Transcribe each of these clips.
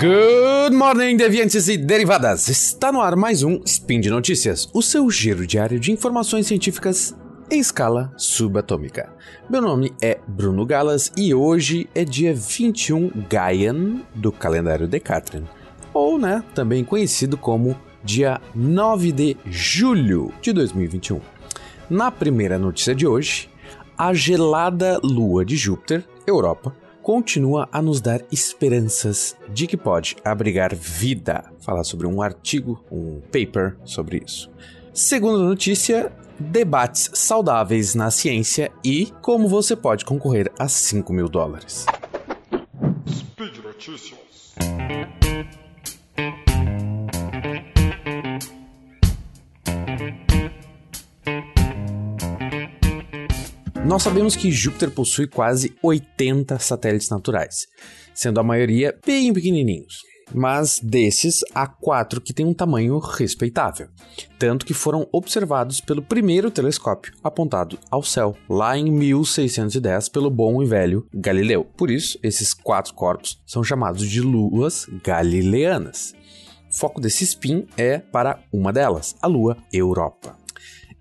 Good morning, deviantes e derivadas! Está no ar mais um Spin de Notícias, o seu giro diário de informações científicas em escala subatômica. Meu nome é Bruno Galas e hoje é dia 21 Gaian do calendário Decatrian, ou né, também conhecido como dia 9 de julho de 2021. Na primeira notícia de hoje, a gelada lua de Júpiter, Europa, continua a nos dar esperanças de que pode abrigar vida. Falar sobre um artigo, um paper sobre isso. Segunda notícia: debates saudáveis na ciência e como você pode concorrer a 5 mil dólares. Speed Notícias. Nós sabemos que Júpiter possui quase 80 satélites naturais, sendo a maioria bem pequenininhos. Mas desses, há quatro que têm um tamanho respeitável, tanto que foram observados pelo primeiro telescópio apontado ao céu, lá em 1610, pelo bom e velho Galileu. Por isso, esses quatro corpos são chamados de luas galileanas. O foco desse spin é para uma delas, a lua Europa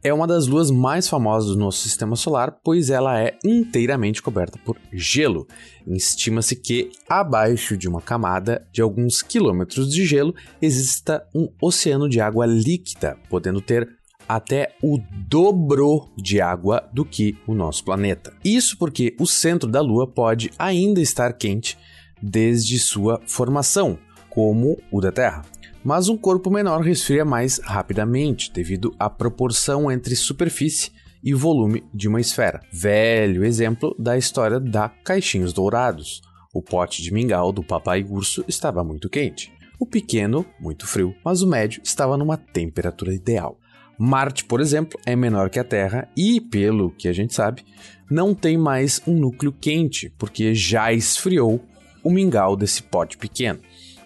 é uma das luas mais famosas do nosso sistema solar, pois ela é inteiramente coberta por gelo. Estima-se que abaixo de uma camada de alguns quilômetros de gelo exista um oceano de água líquida, podendo ter até o dobro de água do que o nosso planeta. Isso porque o centro da Lua pode ainda estar quente desde sua formação, como o da Terra mas um corpo menor resfria mais rapidamente devido à proporção entre superfície e volume de uma esfera. Velho exemplo da história da caixinhos dourados. O pote de mingau do papai urso estava muito quente. O pequeno, muito frio, mas o médio estava numa temperatura ideal. Marte, por exemplo, é menor que a Terra e, pelo que a gente sabe, não tem mais um núcleo quente, porque já esfriou o mingau desse pote pequeno.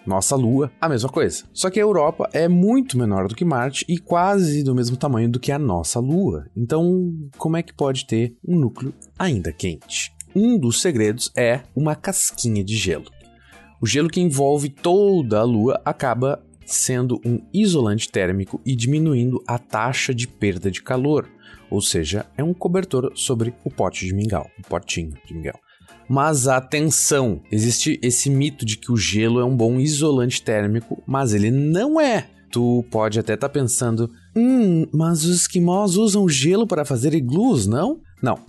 Nossa Lua, a mesma coisa. Só que a Europa é muito menor do que Marte e quase do mesmo tamanho do que a nossa Lua. Então, como é que pode ter um núcleo ainda quente? Um dos segredos é uma casquinha de gelo. O gelo que envolve toda a Lua acaba sendo um isolante térmico e diminuindo a taxa de perda de calor, ou seja, é um cobertor sobre o pote de mingau, o potinho de mingau. Mas atenção, existe esse mito de que o gelo é um bom isolante térmico, mas ele não é. Tu pode até estar tá pensando, hum, mas os esquimós usam gelo para fazer iglus, não? Não.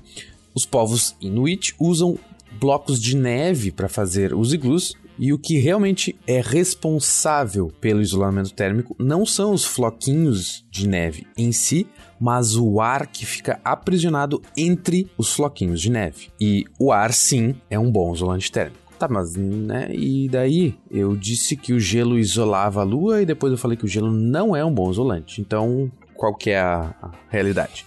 Os povos Inuit usam blocos de neve para fazer os iglus e o que realmente é responsável pelo isolamento térmico não são os floquinhos de neve em si, mas o ar que fica aprisionado entre os floquinhos de neve. E o ar, sim, é um bom isolante térmico. Tá, mas né? E daí? Eu disse que o gelo isolava a lua e depois eu falei que o gelo não é um bom isolante. Então, qual que é a, a realidade?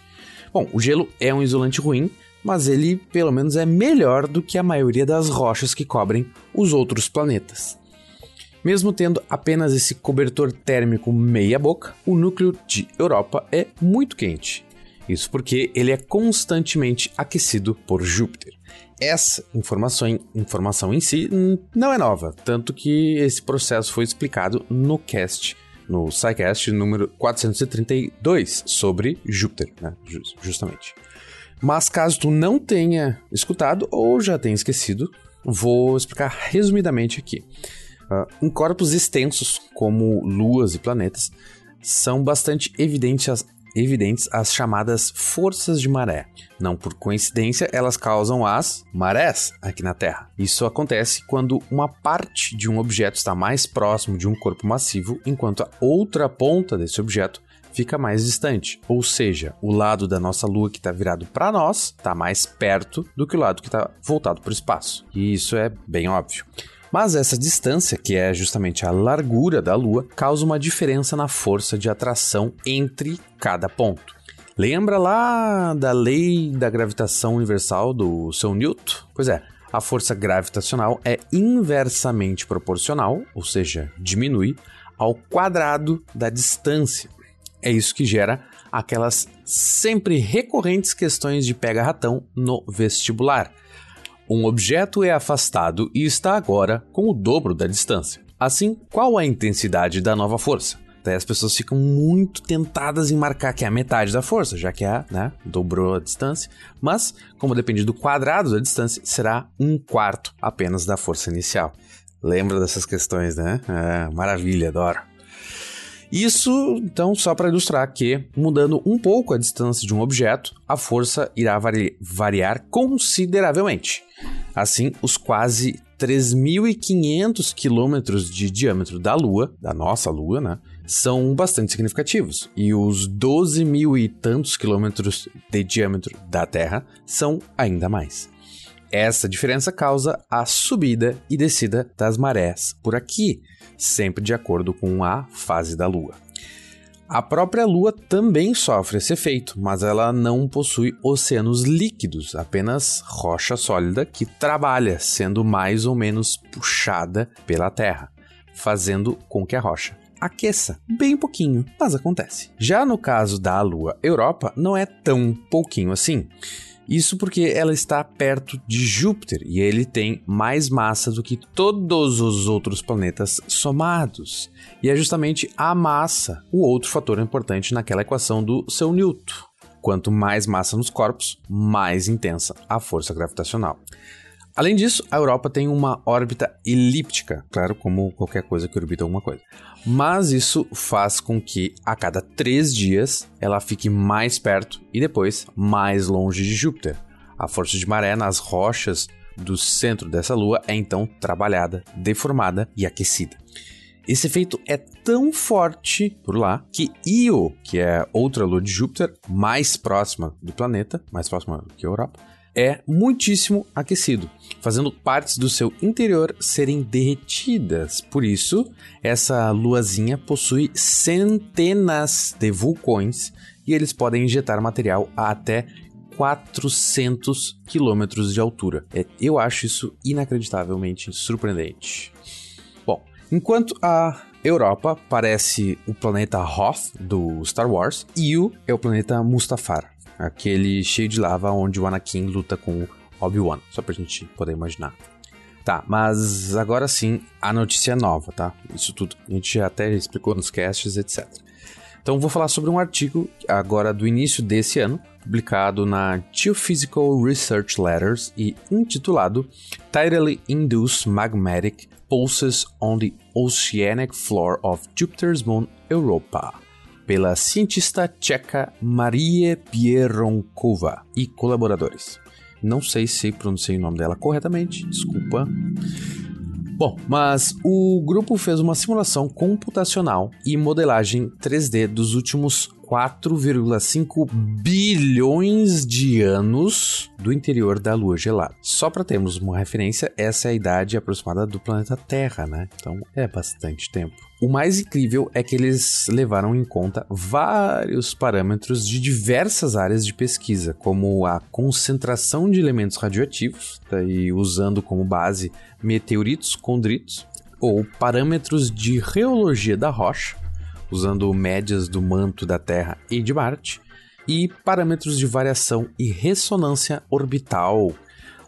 Bom, o gelo é um isolante ruim, mas ele pelo menos é melhor do que a maioria das rochas que cobrem os outros planetas. Mesmo tendo apenas esse cobertor térmico meia-boca, o núcleo de Europa é muito quente. Isso porque ele é constantemente aquecido por Júpiter. Essa informação, informação em si não é nova, tanto que esse processo foi explicado no cast, no SciCast número 432, sobre Júpiter, né? justamente. Mas caso tu não tenha escutado ou já tenha esquecido, vou explicar resumidamente aqui. Uh, em corpos extensos, como luas e planetas, são bastante evidentes as, evidentes as chamadas forças de maré. Não por coincidência, elas causam as marés aqui na Terra. Isso acontece quando uma parte de um objeto está mais próximo de um corpo massivo, enquanto a outra ponta desse objeto fica mais distante. Ou seja, o lado da nossa Lua que está virado para nós está mais perto do que o lado que está voltado para o espaço. E isso é bem óbvio. Mas essa distância, que é justamente a largura da Lua, causa uma diferença na força de atração entre cada ponto. Lembra lá da lei da gravitação universal do seu Newton? Pois é, a força gravitacional é inversamente proporcional, ou seja, diminui, ao quadrado da distância. É isso que gera aquelas sempre recorrentes questões de pega-ratão no vestibular. Um objeto é afastado e está agora com o dobro da distância. Assim, qual a intensidade da nova força? Daí as pessoas ficam muito tentadas em marcar que é a metade da força, já que é, né, dobrou a distância. Mas, como depende do quadrado da distância, será um quarto apenas da força inicial. Lembra dessas questões, né? É, maravilha, adoro. Isso, então, só para ilustrar que, mudando um pouco a distância de um objeto, a força irá vari variar consideravelmente. Assim, os quase 3.500 quilômetros de diâmetro da Lua, da nossa Lua, né, são bastante significativos. E os 12 mil e tantos quilômetros de diâmetro da Terra são ainda mais. Essa diferença causa a subida e descida das marés por aqui, sempre de acordo com a fase da Lua. A própria Lua também sofre esse efeito, mas ela não possui oceanos líquidos, apenas rocha sólida que trabalha, sendo mais ou menos puxada pela Terra, fazendo com que a rocha aqueça bem pouquinho, mas acontece. Já no caso da Lua Europa, não é tão pouquinho assim. Isso porque ela está perto de Júpiter e ele tem mais massa do que todos os outros planetas somados. E é justamente a massa o outro fator importante naquela equação do seu Newton. Quanto mais massa nos corpos, mais intensa a força gravitacional. Além disso, a Europa tem uma órbita elíptica, claro, como qualquer coisa que orbita alguma coisa. Mas isso faz com que a cada três dias ela fique mais perto e depois mais longe de Júpiter. A força de maré nas rochas do centro dessa lua é então trabalhada, deformada e aquecida. Esse efeito é tão forte por lá que Io, que é outra lua de Júpiter, mais próxima do planeta, mais próxima que a Europa, é muitíssimo aquecido, fazendo partes do seu interior serem derretidas. Por isso, essa luazinha possui centenas de vulcões e eles podem injetar material a até 400 quilômetros de altura. É, eu acho isso inacreditavelmente surpreendente. Bom, enquanto a Europa parece o planeta Hoth do Star Wars, Io é o planeta Mustafar aquele cheio de lava onde o Anakin luta com Obi-Wan, só pra gente poder imaginar. Tá, mas agora sim, a notícia é nova, tá? Isso tudo a gente até explicou nos casts, etc. Então vou falar sobre um artigo agora do início desse ano, publicado na Geophysical Research Letters e intitulado Tidally Induced Magmatic Pulses on the Oceanic Floor of Jupiter's Moon Europa pela cientista tcheca Marie Pieronkova e colaboradores. Não sei se pronunciei o nome dela corretamente, desculpa. Bom, mas o grupo fez uma simulação computacional e modelagem 3D dos últimos 4,5 bilhões de anos do interior da Lua gelada. Só para termos uma referência, essa é a idade aproximada do planeta Terra, né? Então é bastante tempo. O mais incrível é que eles levaram em conta vários parâmetros de diversas áreas de pesquisa, como a concentração de elementos radioativos, daí usando como base meteoritos condritos, ou parâmetros de reologia da rocha, usando médias do manto da Terra e de Marte, e parâmetros de variação e ressonância orbital.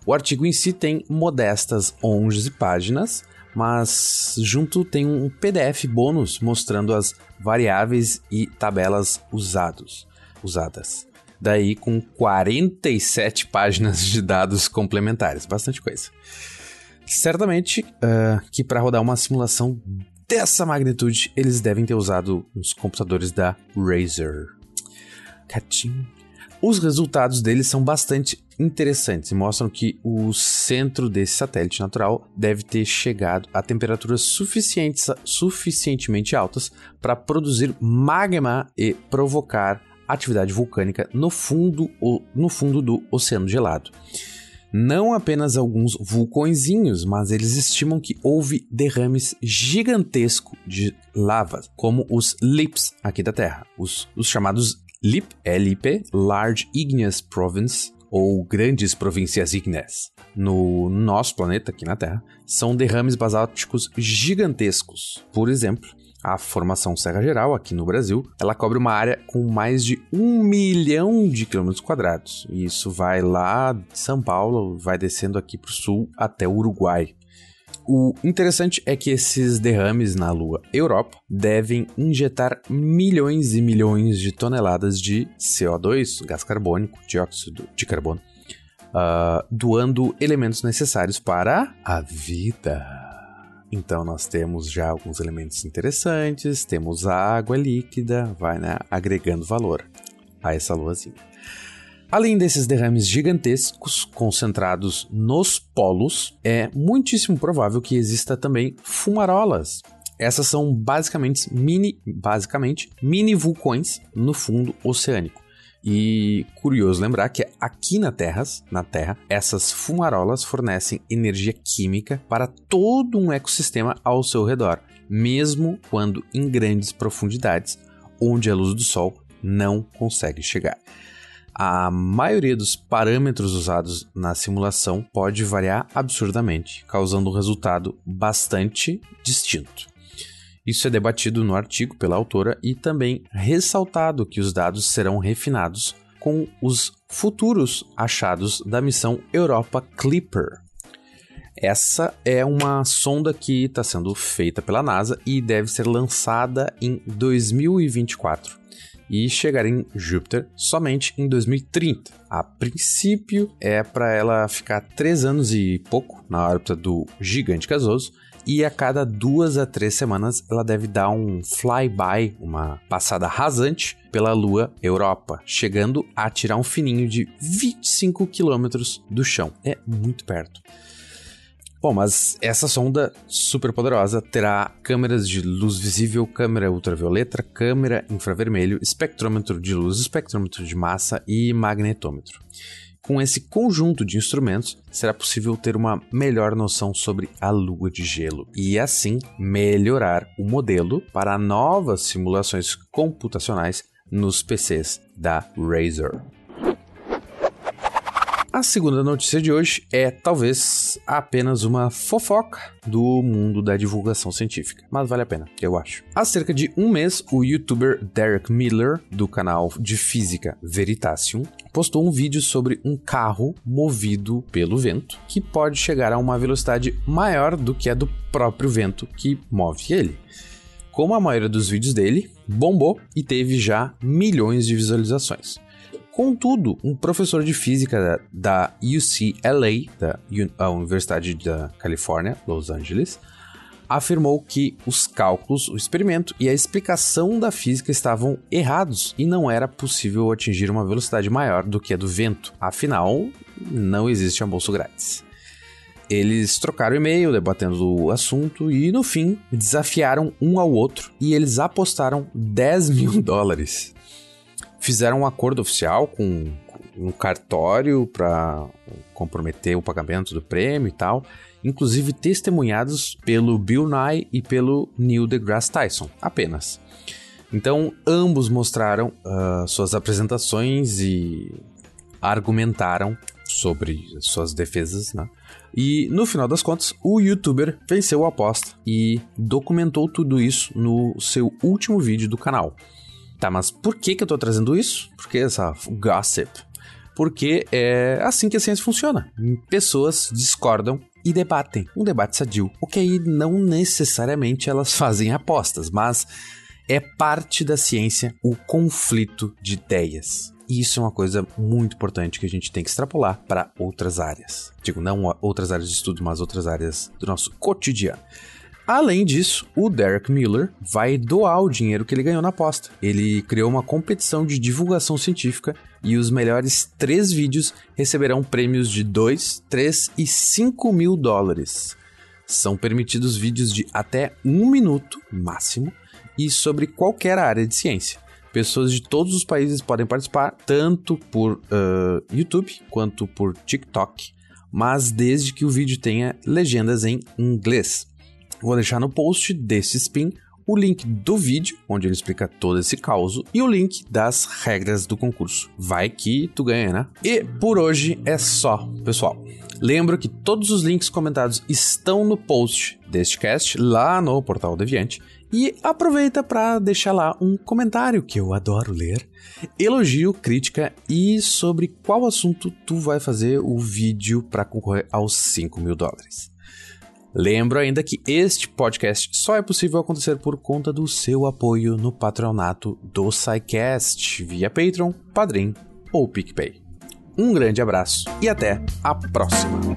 O artigo em si tem modestas 11 páginas, mas junto tem um PDF bônus mostrando as variáveis e tabelas usados, usadas. Daí com 47 páginas de dados complementares, bastante coisa. Certamente uh, que para rodar uma simulação dessa magnitude, eles devem ter usado os computadores da Razer. Catim. Os resultados deles são bastante interessantes e mostram que o centro desse satélite natural deve ter chegado a temperaturas suficientes, suficientemente altas para produzir magma e provocar atividade vulcânica no fundo, no fundo do oceano gelado. Não apenas alguns vulcõezinhos, mas eles estimam que houve derrames gigantescos de lava, como os LIPs aqui da Terra, os, os chamados LIP, LIP, Large Igneous Province, ou grandes províncias ígneas no nosso planeta, aqui na Terra, são derrames basálticos gigantescos. Por exemplo, a formação Serra Geral, aqui no Brasil, ela cobre uma área com mais de um milhão de quilômetros quadrados. E isso vai lá de São Paulo, vai descendo aqui para o sul até o Uruguai. O interessante é que esses derrames na Lua Europa devem injetar milhões e milhões de toneladas de CO2, gás carbônico, dióxido de carbono, uh, doando elementos necessários para a vida. Então nós temos já alguns elementos interessantes, temos água líquida, vai né, agregando valor a essa luazinha. Além desses derrames gigantescos concentrados nos polos, é muitíssimo provável que exista também fumarolas. Essas são basicamente mini, basicamente mini vulcões no fundo oceânico. E curioso lembrar que aqui na Terra, na Terra, essas fumarolas fornecem energia química para todo um ecossistema ao seu redor, mesmo quando em grandes profundidades, onde a luz do Sol não consegue chegar. A maioria dos parâmetros usados na simulação pode variar absurdamente, causando um resultado bastante distinto. Isso é debatido no artigo pela autora e também ressaltado que os dados serão refinados com os futuros achados da missão Europa Clipper. Essa é uma sonda que está sendo feita pela NASA e deve ser lançada em 2024 e chegar em Júpiter somente em 2030. A princípio é para ela ficar três anos e pouco na órbita do gigante gasoso e a cada duas a três semanas ela deve dar um flyby, uma passada rasante pela Lua Europa, chegando a tirar um fininho de 25 quilômetros do chão. É muito perto. Bom, mas essa sonda super poderosa terá câmeras de luz visível, câmera ultravioleta, câmera infravermelho, espectrômetro de luz, espectrômetro de massa e magnetômetro. Com esse conjunto de instrumentos, será possível ter uma melhor noção sobre a lua de gelo e, assim, melhorar o modelo para novas simulações computacionais nos PCs da Razer. A segunda notícia de hoje é talvez apenas uma fofoca do mundo da divulgação científica, mas vale a pena, eu acho. Há cerca de um mês, o youtuber Derek Miller, do canal de física Veritasium, postou um vídeo sobre um carro movido pelo vento que pode chegar a uma velocidade maior do que a do próprio vento que move ele. Como a maioria dos vídeos dele, bombou e teve já milhões de visualizações. Contudo, um professor de física da, UCLA, da Universidade da Califórnia, Los Angeles, afirmou que os cálculos, o experimento e a explicação da física estavam errados e não era possível atingir uma velocidade maior do que a do vento. Afinal, não existe almoço grátis. Eles trocaram e-mail debatendo o assunto e, no fim, desafiaram um ao outro e eles apostaram 10 mil dólares fizeram um acordo oficial com um cartório para comprometer o pagamento do prêmio e tal, inclusive testemunhados pelo Bill Nye e pelo Neil deGrasse Tyson, apenas. Então, ambos mostraram uh, suas apresentações e argumentaram sobre suas defesas, né? E no final das contas, o youtuber venceu a aposta e documentou tudo isso no seu último vídeo do canal. Tá, mas por que, que eu tô trazendo isso? Por que essa gossip? Porque é assim que a ciência funciona. Pessoas discordam e debatem. Um debate sadio. O que aí não necessariamente elas fazem apostas, mas é parte da ciência o conflito de ideias. E isso é uma coisa muito importante que a gente tem que extrapolar para outras áreas. Digo, não outras áreas de estudo, mas outras áreas do nosso cotidiano. Além disso, o Derek Miller vai doar o dinheiro que ele ganhou na aposta. Ele criou uma competição de divulgação científica e os melhores três vídeos receberão prêmios de 2, 3 e 5 mil dólares. São permitidos vídeos de até um minuto máximo e sobre qualquer área de ciência. Pessoas de todos os países podem participar, tanto por uh, YouTube quanto por TikTok, mas desde que o vídeo tenha legendas em inglês. Vou deixar no post desse spin o link do vídeo, onde ele explica todo esse caos, e o link das regras do concurso. Vai que tu ganha, né? E por hoje é só, pessoal. Lembro que todos os links comentados estão no post deste cast, lá no Portal Deviante. E aproveita para deixar lá um comentário que eu adoro ler, elogio, crítica e sobre qual assunto tu vai fazer o vídeo para concorrer aos 5 mil dólares. Lembro ainda que este podcast só é possível acontecer por conta do seu apoio no patronato do SciCast via Patreon, Padrim ou PicPay. Um grande abraço e até a próxima!